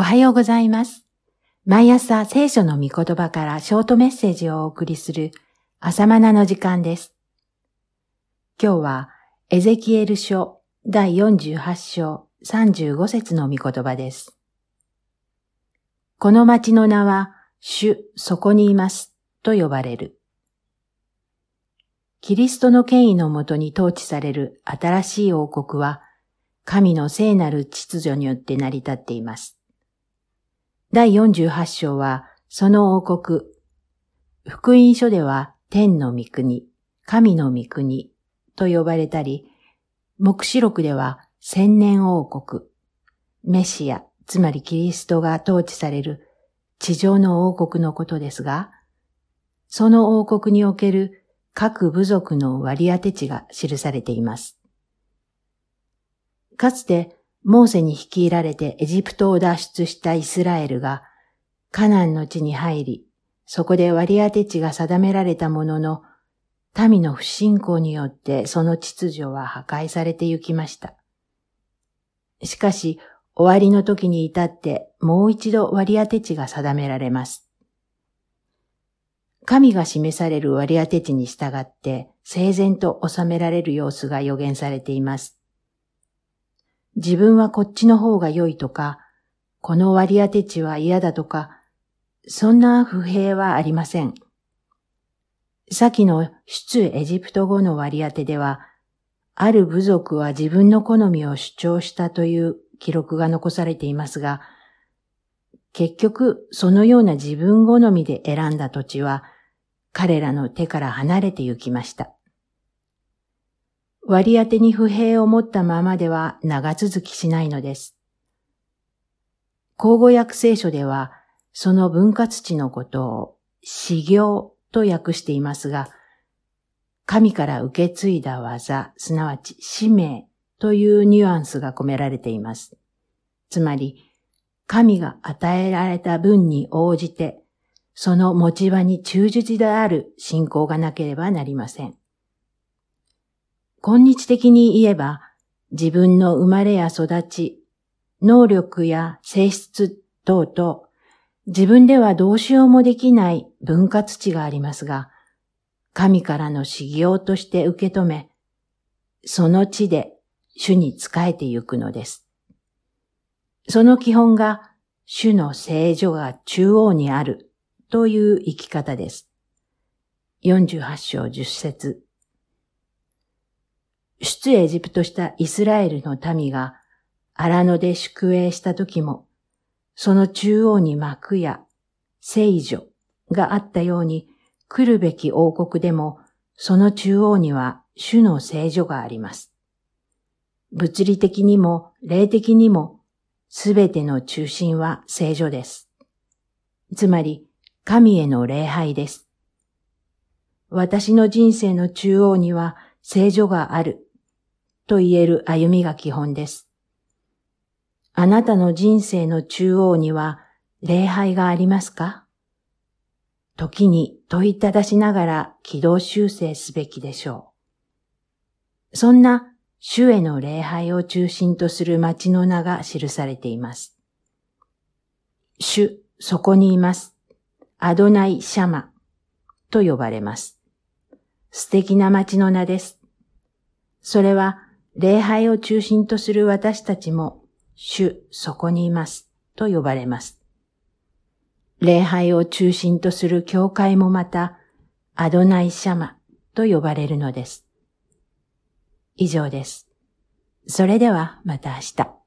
おはようございます。毎朝聖書の御言葉からショートメッセージをお送りする朝マナの時間です。今日はエゼキエル書第48章35節の御言葉です。この町の名は主そこにいますと呼ばれる。キリストの権威のもとに統治される新しい王国は神の聖なる秩序によって成り立っています。第48章は、その王国。福音書では、天の御国、神の御国と呼ばれたり、目視録では、千年王国、メシア、つまりキリストが統治される地上の王国のことですが、その王国における各部族の割り当て地が記されています。かつて、モーセに率いられてエジプトを脱出したイスラエルがカナンの地に入り、そこで割り当て地が定められたものの、民の不信仰によってその秩序は破壊されて行きました。しかし、終わりの時に至ってもう一度割り当て地が定められます。神が示される割り当て地に従って整然と収められる様子が予言されています。自分はこっちの方が良いとか、この割り当地は嫌だとか、そんな不平はありません。先の出エジプト後の割り当てでは、ある部族は自分の好みを主張したという記録が残されていますが、結局そのような自分好みで選んだ土地は、彼らの手から離れて行きました。割り当てに不平を持ったままでは長続きしないのです。口語訳聖書では、その分割地のことを、修行と訳していますが、神から受け継いだ技、すなわち使命というニュアンスが込められています。つまり、神が与えられた分に応じて、その持ち場に忠実である信仰がなければなりません。今日的に言えば、自分の生まれや育ち、能力や性質等々、自分ではどうしようもできない分割地がありますが、神からの修行として受け止め、その地で主に仕えてゆくのです。その基本が主の聖女が中央にあるという生き方です。48章10節出エジプトしたイスラエルの民が荒野で宿営した時も、その中央に幕や聖女があったように来るべき王国でも、その中央には主の聖女があります。物理的にも霊的にもすべての中心は聖女です。つまり神への礼拝です。私の人生の中央には聖女があると言える歩みが基本です。あなたの人生の中央には礼拝がありますか？時に問いただしながら軌道修正すべきでしょう。そんな主への礼拝を中心とする町の名が記されています。主、そこにいます。アドナイ・シャマと呼ばれます。素敵な町の名です。それは礼拝を中心とする私たちも、主そこにいますと呼ばれます。礼拝を中心とする教会もまた、アドナイシャマと呼ばれるのです。以上です。それではまた明日。